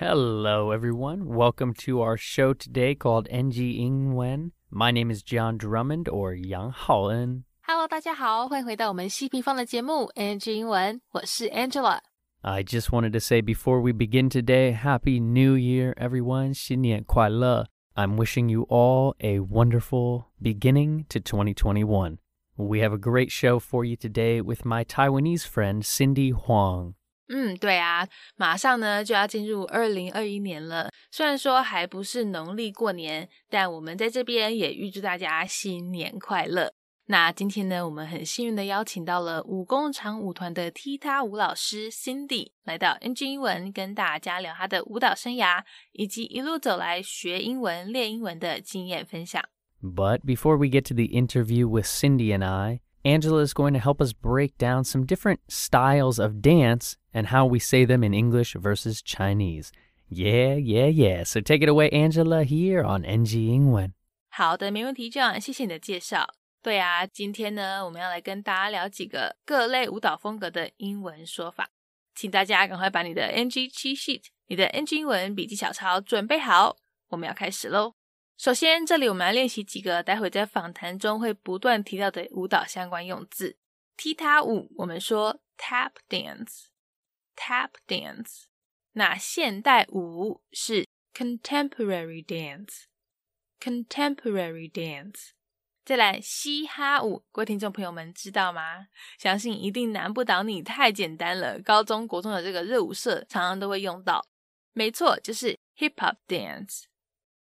Hello, everyone. Welcome to our show today called NG Ingwen. My name is John Drummond or Yang Haoen. Hello，大家好，欢迎回到我们西平方的节目 NG 英文，我是 Angela。 I just wanted to say before we begin today, Happy New Year, everyone. 新年快乐. I'm wishing you all a wonderful beginning to 2021. We have a great show for you today with my Taiwanese friend Cindy Huang. 嗯，对啊，马上呢就要进入二零二一年了。虽然说还不是农历过年，但我们在这边也预祝大家新年快乐。那今天呢，我们很幸运的邀请到了武工场舞团的踢踏舞老师 Cindy 来到 NG 英文，跟大家聊她的舞蹈生涯，以及一路走来学英文、练英文的经验分享。But before we get to the interview with Cindy and I, Angela is going to help us break down some different styles of dance and how we say them in English versus Chinese. Yeah, yeah, yeah. So take it away, Angela, here on NG 英文。好的，没问题，John，谢谢你的介绍。对啊，今天呢，我们要来跟大家聊几个各类舞蹈风格的英文说法，请大家赶快把你的 NG cheat sheet、你的 NG 英文笔记小抄准备好，我们要开始喽。 首先，这里我们来练习几个待会在访谈中会不断提到的舞蹈相关用字。踢踏舞，我们说 tap dance，tap dance。那现代舞是 contemporary dance，contemporary dance。再来嘻哈舞，各位听众朋友们知道吗？相信一定难不倒你，太简单了。高中国中的这个热舞社常常都会用到，没错，就是 hip hop dance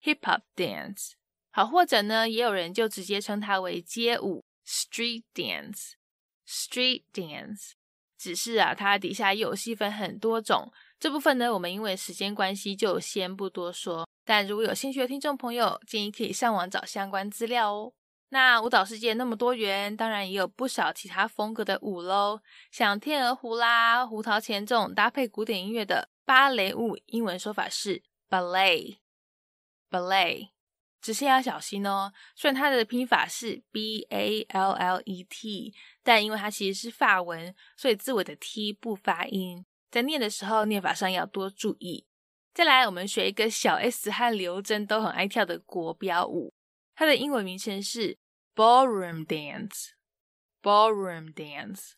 Hip hop dance。好，或者呢，也有人就直接称它为街舞 street dance，street dance。只是啊，它底下又有细分很多种，这部分呢，我们因为时间关系就先不多说。但如果有兴趣的听众朋友，建议可以上网找相关资料哦。那舞蹈世界那么多元，当然也有不少其他风格的舞喽，像天鹅湖啦、胡桃钳这种搭配古典音乐的芭蕾舞，英文说法是 Ballet ballet，。只是要小心哦，虽然它的拼法是 b a l l e t，但因为它其实是法文，所以字尾的 t 不发音，在念的时候念法上要多注意。再来，我们学一个小 S 和刘真都很爱跳的国标舞，它的英文名称是 ballroom dance，ballroom dance。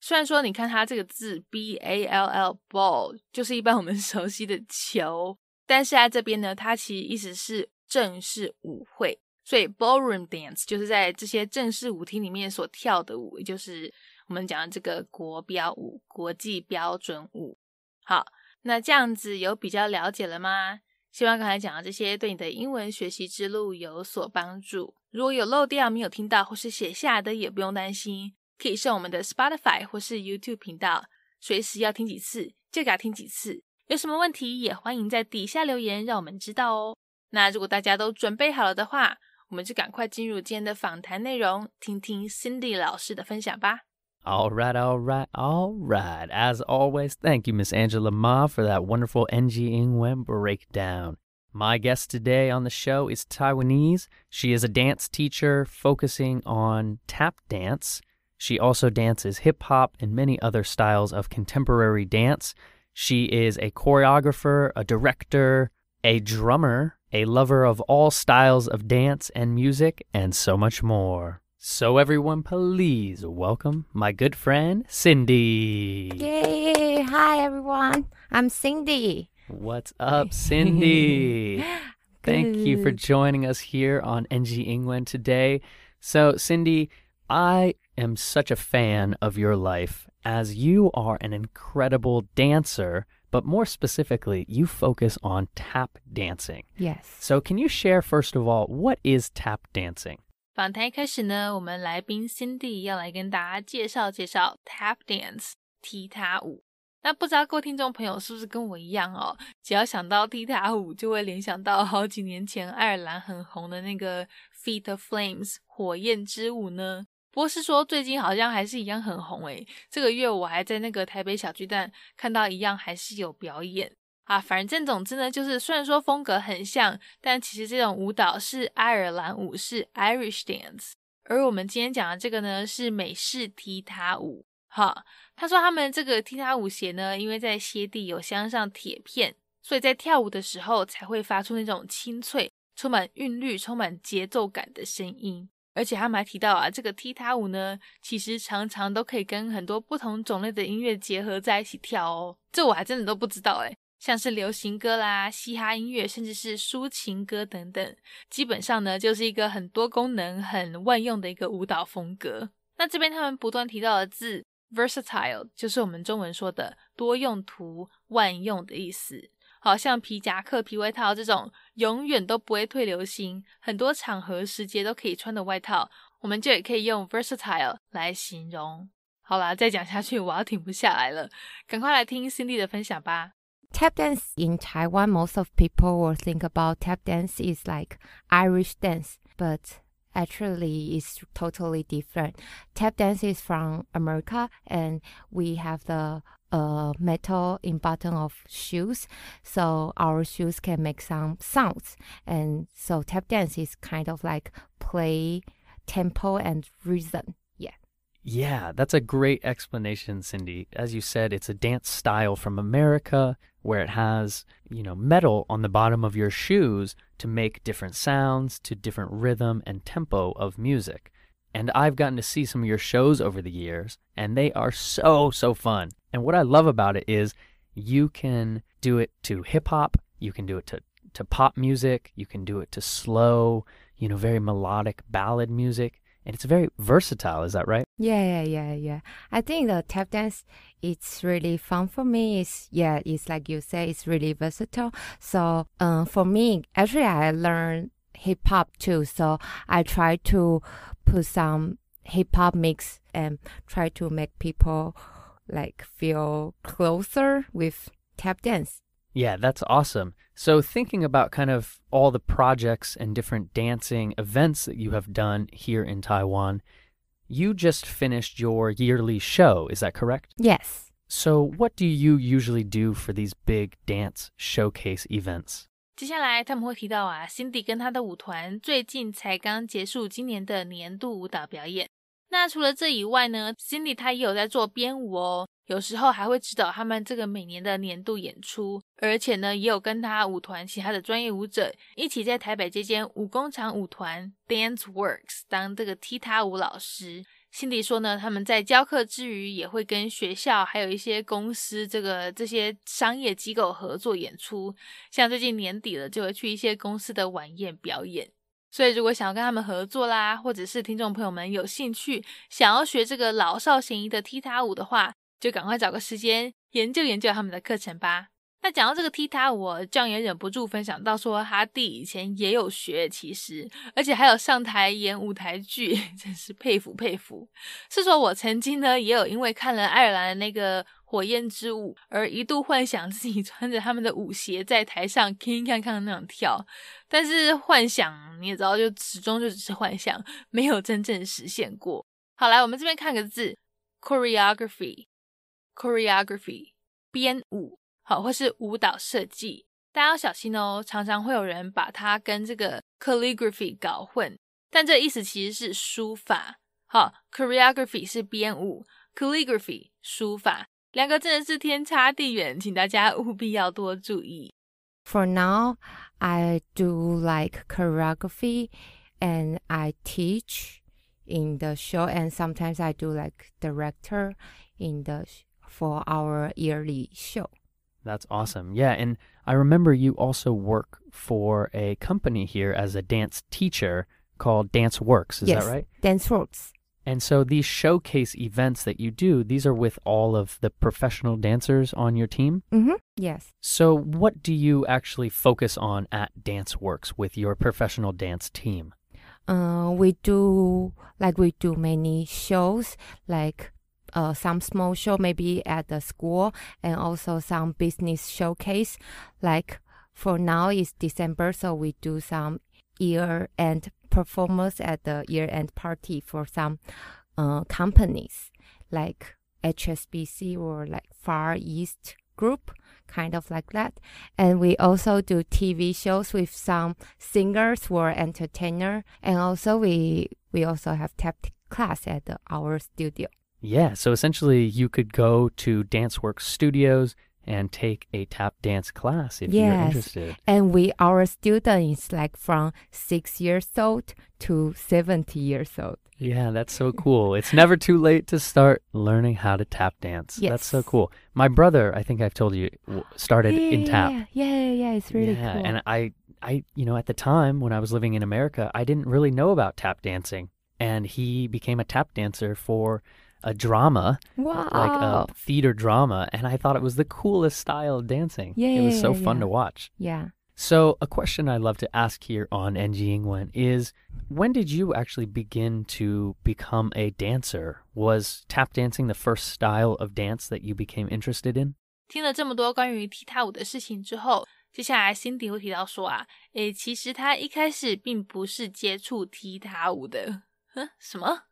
虽然说你看它这个字 b a l l ball 就是一般我们 熟悉的球，但是在这边呢，它其实意思是正式舞会，所以 ballroom dance 就是在这些正式舞厅里面所跳的舞，也就是我们讲的这个国标舞、国际标准舞。好，那这样子有比较了解了吗？希望刚才讲的这些对你的英文学习之路有所帮助。如果有漏掉、没有听到或是写下的，也不用担心，可以上我们的 Spotify 或是 YouTube 频道，随时要听几次就给它听几次。有什么问题也欢迎在底下留言，让我们知道哦。那如果大家都准备好了的话，我们就赶快进入今天的访谈内容，听听 Cindy 老师的分享吧。 All right, all right, all right. As always, thank you, Miss Angela Ma, for that wonderful NG Ingwen breakdown. My guest today on the show is Taiwanese. She is a dance teacher focusing on tap dance. She also dances hip hop and many other styles of contemporary dance. She is a choreographer, a director, a drummer, a lover of all styles of dance and music, and so much more. So, everyone, please welcome my good friend, Cindy. Yay! Hi everyone. I'm Cindy. What's up, Cindy? Thank you for joining us here on NG Ingwen today. So, Cindy, I am such a fan of your life as you are an incredible dancer, but more specifically, you focus on tap dancing. Yes. So, can you share, first of all, what is tap dancing? 访谈一开始呢，我们来宾 Cindy 要来跟大家介绍介绍 Tap Dance 踢踏舞。那不知道各位听众朋友是不是跟我一样哦？只要想到踢踏舞，就会联想到好几年前爱尔兰很红的那个 Feet of Flames 火焰之舞呢？ 不过是说最近好像还是一样很红诶。这个月我还在那个台北小巨蛋看到一样还是有表演啊。反正总之呢，就是虽然说风格很像，但其实这种舞蹈是爱尔兰舞，是 Irish dance。而我们今天讲的这个呢，是美式踢踏舞。哈，他说他们这个踢踏舞鞋呢，因为在鞋底有镶上铁片，所以在跳舞的时候才会发出那种清脆、充满韵律、充满节奏感的声音。而且他们还提到啊，这个踢踏舞呢，其实常常都可以跟很多不同种类的音乐结合在一起跳哦。这我还真的都不知道诶像是流行歌啦、嘻哈音乐，甚至是抒情歌等等，基本上呢就是一个很多功能、很万用的一个舞蹈风格。那这边他们不断提到的字 versatile，就是我们中文说的多用途、万用的意思。好像皮夹克、皮外套这种永远都不会退流行，很多场合时节都可以穿的外套，我们就也可以用 versatile 来形容。好啦，再讲下去我要停不下来了，赶快来听 Cindy 的分享吧。Tap dance in Taiwan, most of people will think about tap dance is like Irish dance, but actually it's totally different. Tap dance is from America and we have the uh, metal in bottom of shoes. So our shoes can make some sounds. And so tap dance is kind of like play tempo and rhythm. Yeah. Yeah that's a great explanation cindy. As you said it's a dance style from america where it has you know metal on the bottom of your shoes to make different sounds to different rhythm and tempo of music and I've gotten to see some of your shows over the years, and they are so, so fun. And what I love about it is you can do it to hip hop, you can do it to, to pop music, you can do it to slow, you know, very melodic ballad music. And it's very versatile, is that right? Yeah, yeah, yeah, yeah. I think the tap dance it's really fun for me. It's yeah, it's like you say, it's really versatile. So uh, for me, actually I learned hip hop too. So I try to put some hip hop mix and try to make people like feel closer with tap dance. Yeah, that's awesome. So, thinking about kind of all the projects and different dancing events that you have done here in Taiwan, you just finished your yearly show, is that correct? Yes. So, what do you usually do for these big dance showcase events? 接下来他们会提到啊，Cindy 跟他的舞团最近才刚结束今年的年度舞蹈表演。 那除了这以外呢，Cindy 他也有在做编舞哦，有时候还会指导他们这个每年的年度演出，而且呢，也有跟他舞团其他的专业舞者一起在台北这间舞工厂舞团 Dance Works 当这个踢踏舞老师。辛迪说呢，他们在教课之余，也会跟学校还有一些公司这个这些商业机构合作演出。像最近年底了，就会去一些公司的晚宴表演。所以如果想要跟他们合作啦，或者是听众朋友们有兴趣想要学这个老少咸宜的踢踏舞的话，就赶快找个时间研究研究他们的课程吧。那讲到这个踢踏舞，这样也忍不住分享到说，哈弟以前也有学，其实而且还有上台演舞台剧，真是佩服佩服。是说我曾经呢，也有因为看了爱尔兰的那个火焰之舞，而一度幻想自己 穿着他们的舞鞋在台上 king 看看那样跳，但是幻想你也知道，就始终就只是幻想，没有真正实现过。好，来我们这边看个字，choreography，choreography，编舞。好，或是舞蹈设计，大家要小心哦。常常会有人把它跟这个 calligraphy 搞混，但这意思其实是书法。好，choreography 是编舞，calligraphy 书法，两个真的是天差地远，请大家务必要多注意。For now, I do like choreography, and I teach in the show, and sometimes I do like director in the for our yearly show. That's awesome. Yeah, and I remember you also work for a company here as a dance teacher called Dance Works. Is yes, that right? Dance Works. And so these showcase events that you do, these are with all of the professional dancers on your team? Mm-hmm. Yes. So what do you actually focus on at Dance Works with your professional dance team? Uh, we do like we do many shows like uh, some small show maybe at the school and also some business showcase. Like for now it's December, so we do some year end performance at the year end party for some uh, companies like HSBC or like Far East Group, kind of like that. And we also do TV shows with some singers or entertainer. And also we we also have tap class at the, our studio. Yeah, so essentially you could go to DanceWorks studios and take a tap dance class if you're Yes. interested. And we our students like from six years old to seventy years old. Yeah, that's so cool. It's never too late to start learning how to tap dance. Yes. That's so cool. My brother, I think I've told you, started yeah, in tap. Yeah, yeah, yeah, it's really yeah, cool. and I, I, you know, at the time when I was living in America, I didn't really know about tap dancing, and he became a tap dancer for a drama, wow. like a theater drama, and I thought it was the coolest style of dancing. it was so Yeah, fun yeah. to watch. yeah. So, a question I love to ask here on NG Ingwen is when did you actually begin to become a dancer? Was tap dancing the first style of dance that you became interested in? 听了这么多关于踢踏舞的事情之后，接下来 Cindy 会提到说啊，诶，其实他一开始并不是接触踢踏舞的。哼，什么？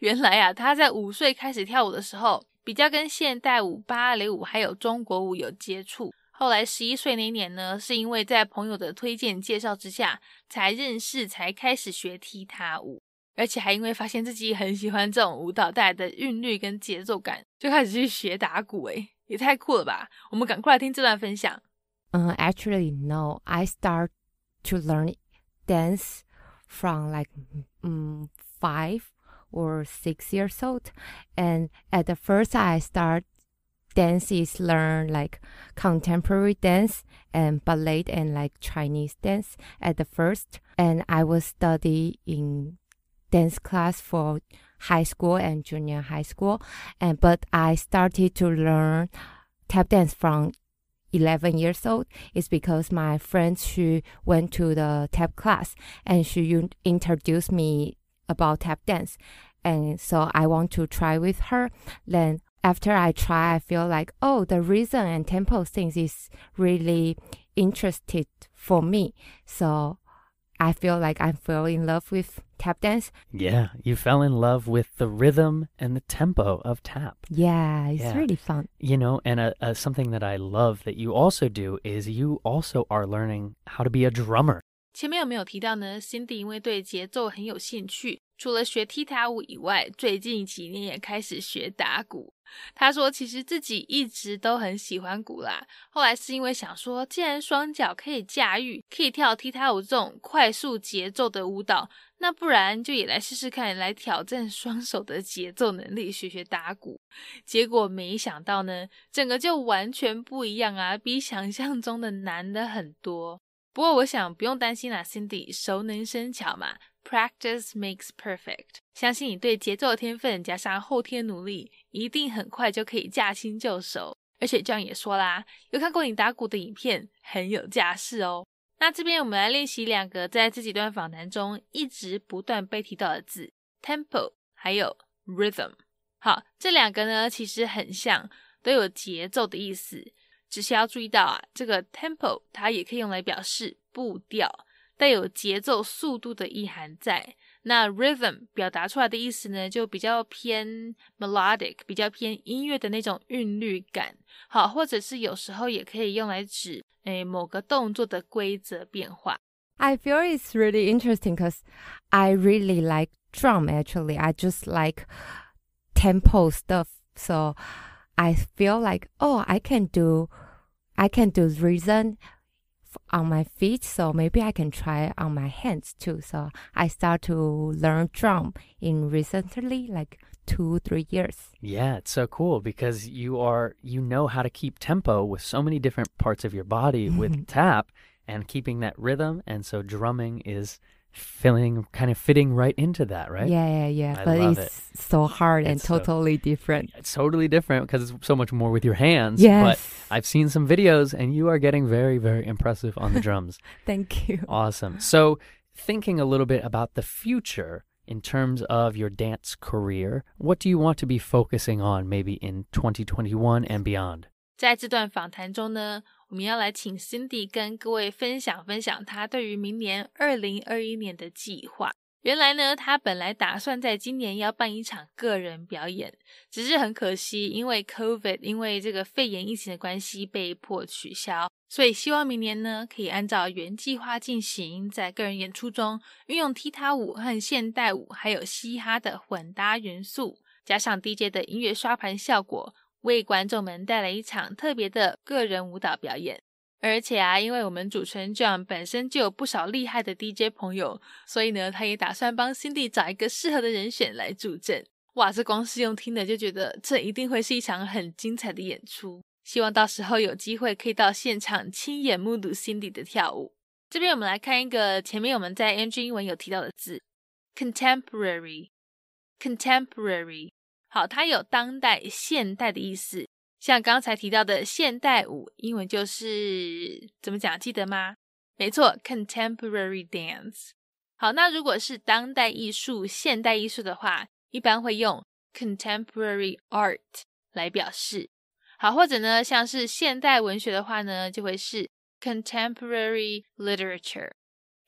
原来啊，他在五岁开始跳舞的时候，比较跟现代舞、芭蕾舞还有中国舞有接触。后来十一岁那年呢，是因为在朋友的推荐介绍之下，才认识，才开始学踢踏舞。而且还因为发现自己很喜欢这种舞蹈带来的韵律跟节奏感，就开始去学打鼓。诶，也太酷了吧！我们赶快来听这段分享。Uh, actually, no. I start to learn dance from like um, five or six years old, and at the first I start dance is learn like contemporary dance and ballet and like Chinese dance at the first, and I was study in dance class for high school and junior high school, and but I started to learn tap dance from 11 years old. Is because my friend she went to the tap class and she introduced me about tap dance and so i want to try with her then after i try i feel like oh the rhythm and tempo things is really interested for me so i feel like i fell in love with tap dance Yeah, you fell in love with the rhythm and the tempo of tap. yeah it's Yeah. really fun You know, and uh, uh, something that I love that you also do is you also are learning how to be a drummer. 前面有没有提到呢？Cindy 因为对节奏很有兴趣，除了学踢踏舞以外，最近几年也开始学打鼓。他说，其实自己一直都很喜欢鼓啦，后来是因为想说，既然双脚可以驾驭，可以跳踢踏舞这种快速节奏的舞蹈，那不然就也来试试看，来挑战双手的节奏能力，学学打鼓。结果没想到呢，整个就完全不一样啊，比想象中的难的很多。不过我想不用担心啦，Cindy 熟能生巧嘛，Practice makes perfect。相信你对节奏的天分加上后天努力，一定很快就可以驾轻就熟。而且这样也说啦，有看过你打鼓的影片，很有架势哦。那这边我们来练习两个在这几段访谈中一直不断被提到的字：tempo 还有 rhythm。好，这两个呢其实很像，都有节奏的意思。只是要注意到啊，这个 tempo 它也可以用来表示步调，带有节奏、速度的意涵在。那 rhythm 表达出来的意思呢，就比较偏 melodic，比较偏音乐的那种韵律感。好，或者是有时候也可以用来指诶某个动作的规则变化。I feel it's really interesting because I really like drum actually. I just like tempo stuff. So I feel like, oh, I can do, I can do f- on my feet. So maybe I can try on my hands too. So I start to learn drum in recently, like two, three years. Yeah, it's so cool because you are you know how to keep tempo with so many different parts of your body with tap and keeping that rhythm and so drumming is filling kind of fitting right into that, right? Yeah, yeah, yeah. I but love it's so hard and It's so- totally different. It's totally different because it's so much more with your hands. Yes. But I've seen some videos and you are getting very, very impressive on the drums. Thank you. Awesome. So, thinking a little bit about the future in terms of your dance career, what do you want to be focusing on maybe in 2021 and beyond? 在这段访谈中呢， 我们要来请 Cindy 跟各位分享分享她对于明年二零二一年的计划。原来呢，她本来打算在今年要办一场个人表演，只是很可惜，因为 COVID，因为这个肺炎疫情的关系被迫取消。所以希望明年呢，可以按照原计划进行，在个人演出中运用踢踏舞和现代舞，还有嘻哈的混搭元素，加上 DJ 的音乐刷盘效果。为观众们带来一场特别的个人舞蹈表演。而且啊，因为我们主持人 John 本身就有不少厉害的 DJ 朋友，所以呢，他也打算帮 Cindy 找一个适合的人选来助阵。哇，这光是用听的就觉得这一定会是一场很精彩的演出。希望到时候有机会可以到现场亲眼目睹 Cindy 的跳舞。这边我们来看一个前面我们在 NG 英文有提到的字，contemporary，contemporary。好，它有当代、现代的意思。像刚才提到的现代舞，英文就是怎么讲？记得吗？没错，contemporary dance。好，那如果是当代艺术、现代艺术的话，一般会用 contemporary art 来表示。好，或者呢，像是现代文学的话呢，就会是 contemporary literature。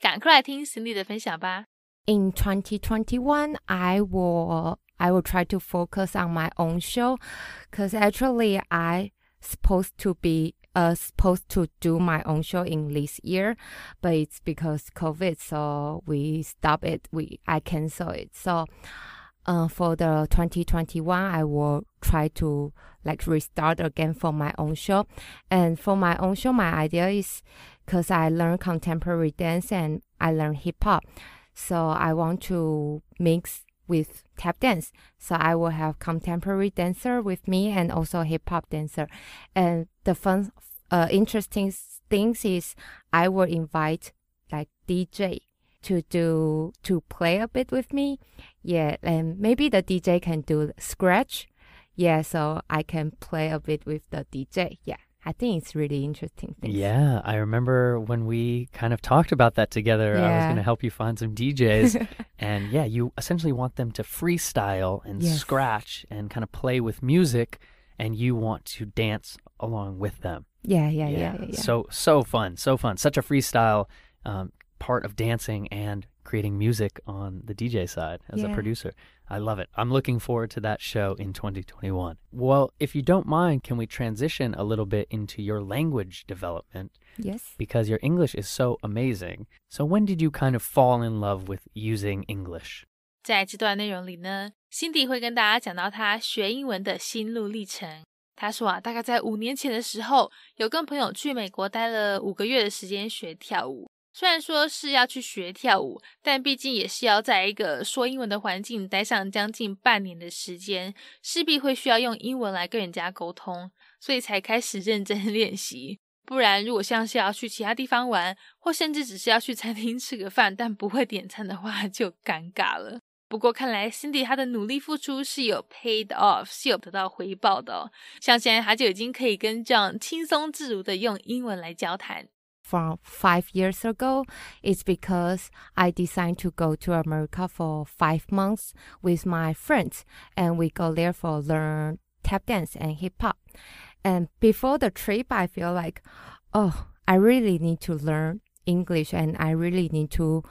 赶快来听史力的分享吧。In 2021, I will I will try to focus on my own show because actually I supposed to be uh supposed to do my own show in this year, but it's because COVID, so we stop it. We I cancel it. So, uh, for the 2021, I will try to like restart again for my own show. And for my own show, my idea is because I learn contemporary dance and I learn hip hop. So I want to mix with tap dance. So I will have contemporary dancer with me and also hip hop dancer. And the fun, uh, interesting things is I will invite like DJ to do to play a bit with me. Yeah, and maybe the DJ can do scratch. Yeah, so I can play a bit with the DJ. Yeah. I think it's really interesting. Things. Yeah, I remember when we kind of talked about that together. Yeah. I was going to help you find some DJs. and yeah, you essentially want them to freestyle and yes. scratch and kind of play with music, and you want to dance along with them. Yeah, yeah, yeah. yeah, yeah. So, so fun, so fun. Such a freestyle um, part of dancing and creating music on the DJ side as yeah. a producer. I love it. I'm looking forward to that show in 2021. Well, if you don't mind, can we transition a little bit into your language development? Yes. Because your English is so amazing. So when did you kind of fall in love with using English? 在这段内容里呢，Cindy 会跟大家讲到她学英文的心路历程。她说啊，大概在五年前的时候，有跟朋友去美国待了五个月的时间学跳舞。 虽然说是要去学跳舞，但毕竟也是要在一个说英文的环境待上将近半年的时间，势必会需要用英文来跟人家沟通，所以才开始认真 练习。不然，如果像是要去其他地方玩，或甚至只是要去餐厅吃个饭，但不会点餐的话，就尴尬了。不过看来 Cindy 她的努力付出是有 paid off，是有得到回报的。像现在她就已经可以跟这样轻松自如的用英文来交谈。From five years ago is because I decided to go to America for five months with my friends, and we go there for learn tap dance and hip hop. And before the trip, I feel like, oh, I really need to learn English, and I really need to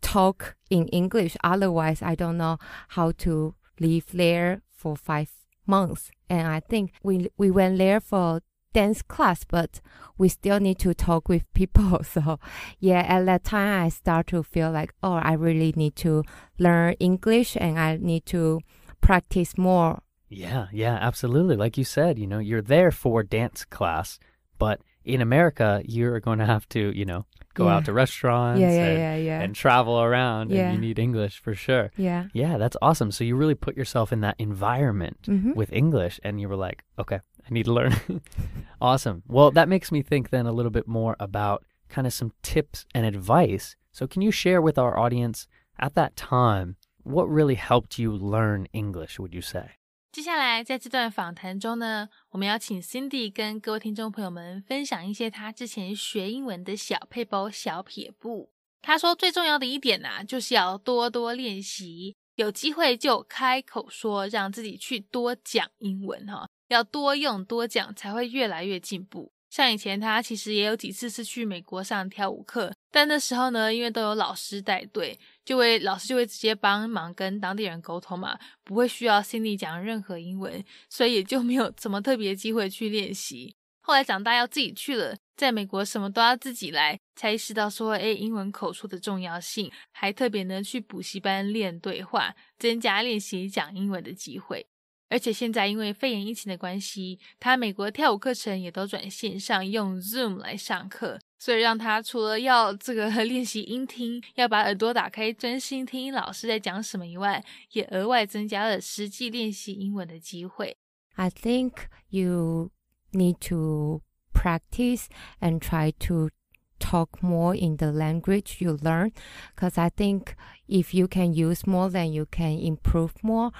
talk in English. Otherwise, I don't know how to live there for five months. And I think we we went there for dance class, but we still need to talk with people. So, yeah, at that time, I start to feel like, oh, I really need to learn English and I need to practice more. Yeah, yeah, absolutely. Like you said, you know, you're there for dance class, but in America, you're going to have to, you know, go yeah. out to restaurants yeah, yeah, and, and travel around yeah. and you need English for sure. Yeah. Yeah, that's awesome. So you really put yourself in that environment mm-hmm. with English and you were like, okay, I need to learn. awesome. Well, that makes me think then a little bit more about kind of some tips and advice. So, can you share with our audience at that time what really helped you learn English, would you say? 接下来在这段访谈中呢，我们要请 Cindy 跟各位听众朋友们分享一些她之前学英文的小配包、小撇步。她说最重要的一点呢、啊，就是要多多练习，有机会就开口说，让自己去多讲英文哈。 要多用多讲，才会越来越进步。像以前他其实也有几次是去美国上跳舞课，但那时候呢，因为都有老师带队，就会老师就会直接帮忙跟当地人沟通嘛，不会需要心里讲任何英文，所以也就没有什么特别机会去练习。后来长大要自己去了，在美国什么都要自己来，才意识到说，哎，英文口述的重要性，还特别呢去补习班练对话，增加练习讲英文的机会。而且现在因为肺炎疫情的关系，他美国跳舞课程也都转线上，用 Zoom 来上课，所以让他除了要这个练习音听，要把耳朵打开专心听老师在讲什么以外，也额外增加了实际练习英文的机会。I think you need to practice and try to talk more in the language you learn because I think if you can use more then you can improve more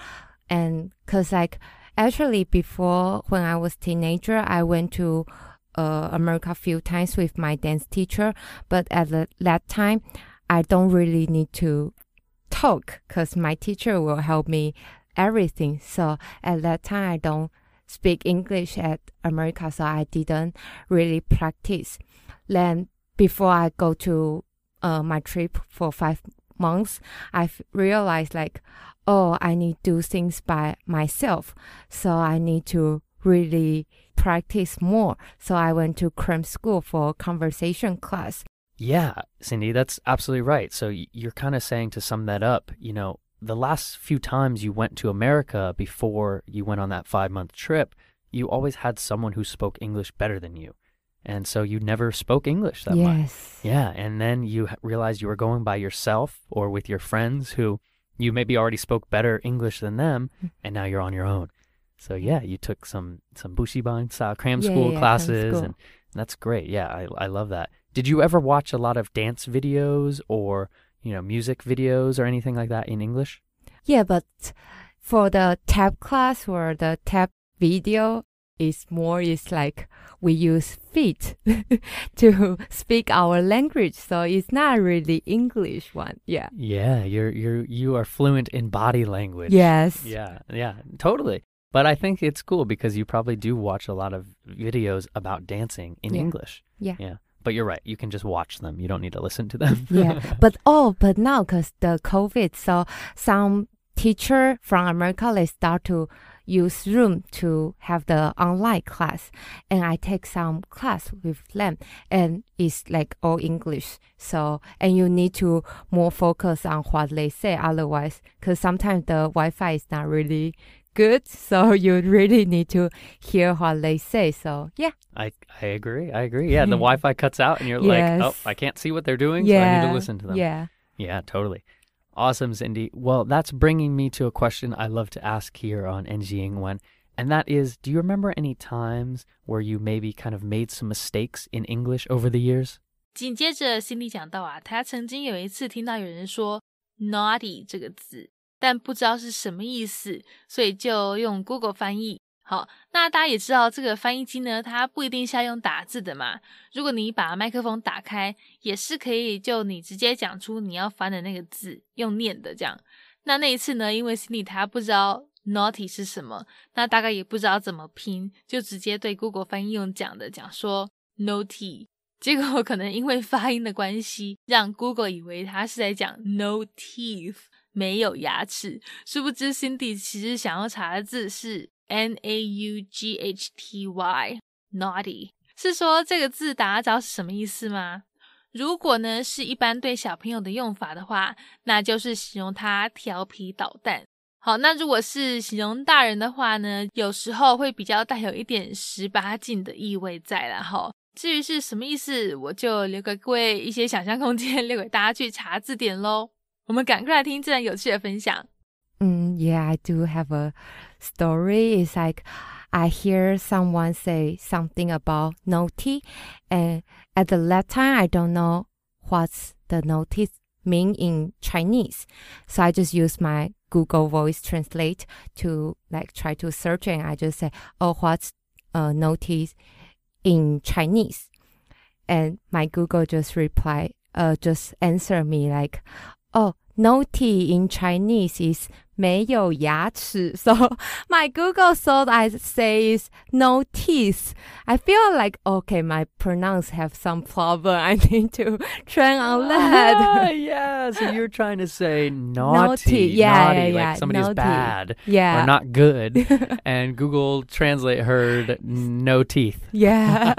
and because like actually before when I was teenager I went to uh, America a few times with my dance teacher but at the, that time I don't really need to talk because my teacher will help me everything so at that time I don't speak English at America, so I didn't really practice. Then before I go to uh, my trip for five months, I realized like, oh, I need to do things by myself. So I need to really practice more. So I went to cram school for conversation class. Yeah, Cindy, that's absolutely right. So you're kind of saying to sum that up, you know, the last few times you went to America before you went on that five month trip, you always had someone who spoke English better than you. And so you never spoke English that yes. much. Yeah. And then you realized you were going by yourself or with your friends who you maybe already spoke better English than them, mm. and now you're on your own. So yeah, you took some some bushiban style cram yeah, school yeah, classes, school. and that's great. Yeah, I I love that. Did you ever watch a lot of dance videos or you know, music videos or anything like that in English? Yeah, but for the tap class or the tap video, it's more it's like we use feet to speak our language so it's not really english one yeah yeah you're you're you are fluent in body language yes yeah yeah totally but i think it's cool because you probably do watch a lot of videos about dancing in yeah. english yeah yeah but you're right. You can just watch them. You don't need to listen to them. yeah. But oh, but now because the COVID, so some teacher from America they start to use Zoom to have the online class, and I take some class with them, and it's like all English. So and you need to more focus on what they say, otherwise, because sometimes the Wi-Fi is not really good. So you really need to hear what they say. So yeah. I, I agree. I agree. Yeah, the Wi Fi cuts out and you're yes. like, oh, I can't see what they're doing, yeah. so I need to listen to them. Yeah. Yeah, totally. Awesome, Cindy. Well, that's bringing me to a question I love to ask here on NG Ingwen, and that is do you remember any times where you maybe kind of made some mistakes in English over the years? 紧接着，Cindy 讲到啊，他曾经有一次听到有人说 “naughty” 这个字，但不知道是什么意思，所以就用 Google 翻译，好，那大家也知道这个翻译机呢，它不一定是要用打字的嘛。如果你把麦克风打开，也是可以就你直接讲出你要翻的那个字，用念的这样。那那一次呢，因为 Cindy 他不知道 naughty 是什么，那大概也不知道怎么拼，就直接对 Google 翻译用讲的讲说 naughty，结果可能因为发音的关系，让 Google 以为他是在讲 no teeth。没有牙齿，殊不知 Cindy 其实想要查的字是 N A U G H T Y，naughty 是说这个字大家知道是什么意思吗？如果呢是一般对小朋友的用法的话，那就是形容他调皮捣蛋。好，那如果是形容大人的话呢，有时候会比较带有一点十八禁的意味在了哈。至于是什么意思，我就留给各位一些想象空间，留给大家去查字典喽。我们赶快来听这段有趣的分享。Mm, yeah, I do have a story. is like I hear someone say something about naughty, and at the last time I don't know what's the notice mean in Chinese. So I just use my Google Voice Translate to like try to search, and I just say, "Oh, what's uh, notice in Chinese?" And my Google just reply, uh, just answer me like, oh, naughty in Chinese is 没有牙齿. So my Google thought I say is no teeth. I feel like okay, my pronounce have some problem. I need to train on that. Ah, yeah, so you're trying to say naughty, Naughty, yeah, naughty, yeah, like yeah, somebody's naughty. bad Yeah. or not good, and Google Translate heard no teeth. Yeah,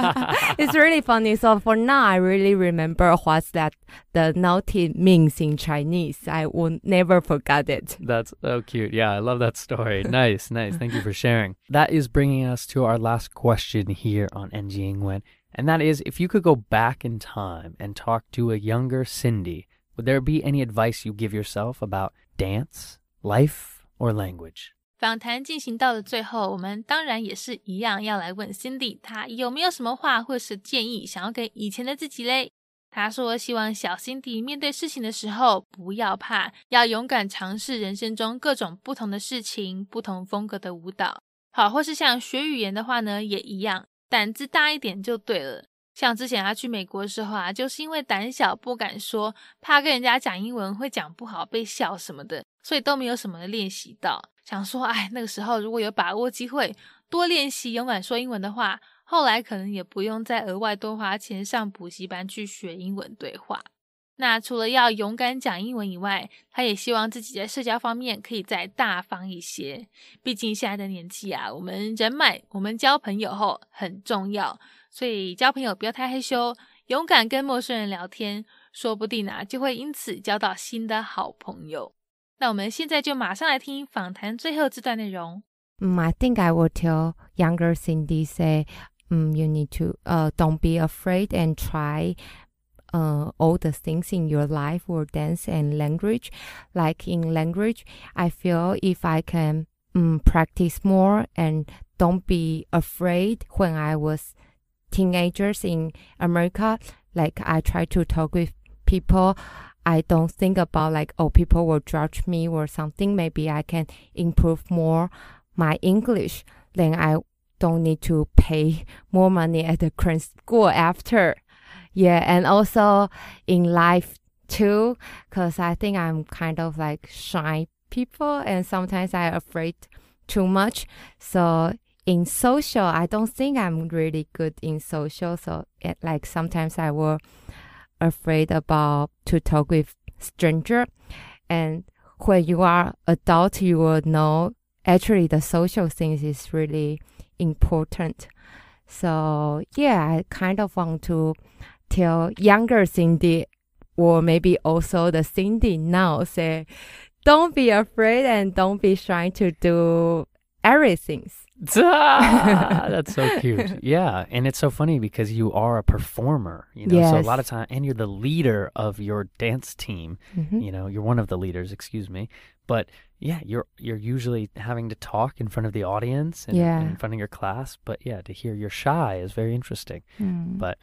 it's really funny. So for now, I really remember what's that the noted means in Chinese. I will never forget it. That's so cute. Yeah, I love that story. nice, nice. Thank you for sharing. That is bringing us to our last question here on NG Ingwen. And that is if you could go back in time and talk to a younger Cindy, would there be any advice you give yourself about dance, life, or language? 访谈进行到了最后，我们当然也是一样要来问 Cindy，她有没有什么话或是建议想要给以前的自己嘞？ 他说希望小心地面对事情的时候不要怕，要勇敢尝试人生中各种不同的事情、不同风格的舞蹈。好，或是像学语言的话呢，也一样，胆子大一点就对了。像之前他去美国的时候啊，就是因为胆小不敢说，怕跟人家讲英文会讲不好被笑什么的，所以都没有什么练习到。想说，哎，那个时候如果有把握机会多练习勇敢说英文的话，后来可能也不用再额外多花钱上补习班去学英文对话。那除了要勇敢讲英文以外，他也希望自己在社交方面可以再大方一些。毕竟现在的年纪啊，我们人脉，我们交朋友后很重要。所以交朋友不要太害羞，勇敢跟陌生人聊天，说不定啊就会因此交到新的好朋友。那我们现在就马上来听访谈最后这段内容。Mm, I think I will tell younger Cindy say, mm, you need to uh, don't be afraid and try uh, all the things in your life or dance and language. Like in language, I feel if I can um, practice more and don't be afraid when I was teenagers in America, like I try to talk with people. I don't think about like, oh, people will judge me or something. Maybe I can improve more my English. Then I don't need to pay more money at the cram school after. Yeah. And also in life too, cause I think I'm kind of like shy people and sometimes I'm afraid too much. So in social, I don't think I'm really good in social. So it, like sometimes I will afraid about to talk with stranger, and when you are adult, you will know actually the social things is really important. So yeah, I kind of want to tell younger Cindy, or maybe also the Cindy now, say, don't be afraid and don't be shy to do everything. That's so cute. Yeah, and it's so funny because you are a performer, you know. Yes. So a lot of time, and you're the leader of your dance team. Mhm. You know, you're one of the leaders. Excuse me, but yeah, you're you're usually having to talk in front of the audience and, Yeah. and in front of your class. But yeah, to hear you're shy is very interesting. Mm. But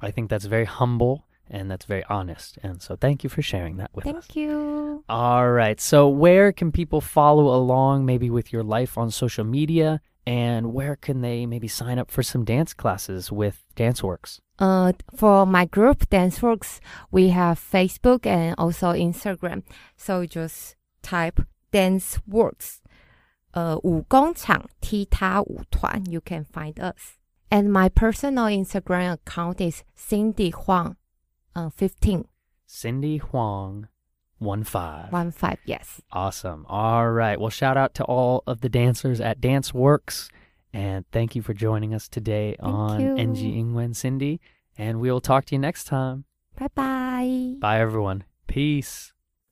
I think that's very humble and that's very honest. And so thank you for sharing that with us. Thank you. All right. So, where can people follow along, maybe with your life on social media? And where can they maybe sign up for some dance classes with DanceWorks? Uh, for my group DanceWorks, we have Facebook and also Instagram. So just type DanceWorks. 呃，武工厂踢踏舞团, you can find us. And my personal Instagram account is Cindy Huang, uh, 15, Cindy Huang, one five. one five, yes. Awesome. All right. Well, shout out to all of the dancers at DanceWorks. And thank you for joining us today on you. NG Ingwen Cindy. And we'll talk to you next time. Bye bye. Bye, everyone. Peace.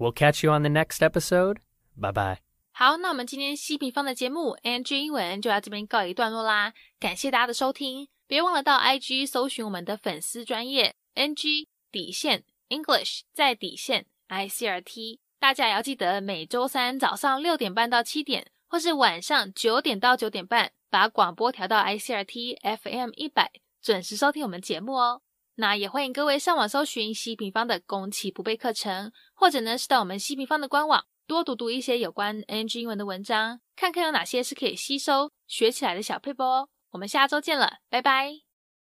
We'll catch you on the next episode. Bye bye. 好，那我们今天西平方的节目 NG 英文就到这边告一段落啦，感谢大家的收听，别忘了到 IG 搜寻我们的粉丝专业 NG 底线 English 在底线 ICRT，大家也要记得每周三早上六点半到七点，或是晚上九点到九点半，把广播调到 ICRT FM 一百，准时收听我们节目哦。那也欢迎各位上网搜寻西平方的攻其不备课程，或者呢是到我们西平方的官网多读读一些有关 NG 英文的文章，看看有哪些是可以吸收学起来的小配波哦。我们下周见了，拜拜。